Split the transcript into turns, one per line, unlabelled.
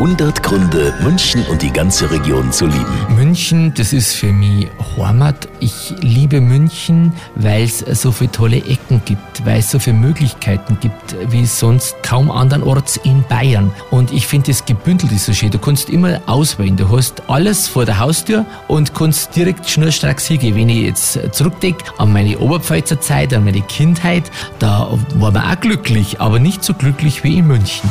100 Gründe, München und die ganze Region zu lieben.
München, das ist für mich Heimat. Ich liebe München, weil es so viele tolle Ecken gibt, weil es so viele Möglichkeiten gibt, wie sonst kaum andernorts in Bayern. Und ich finde, das gebündelt ist so schön. Du kannst immer auswählen. Du hast alles vor der Haustür und kannst direkt schnurstracks hingehen. Wenn ich jetzt zurückdenke an meine Oberpfälzer Zeit, an meine Kindheit, da war man auch glücklich, aber nicht so glücklich wie in München.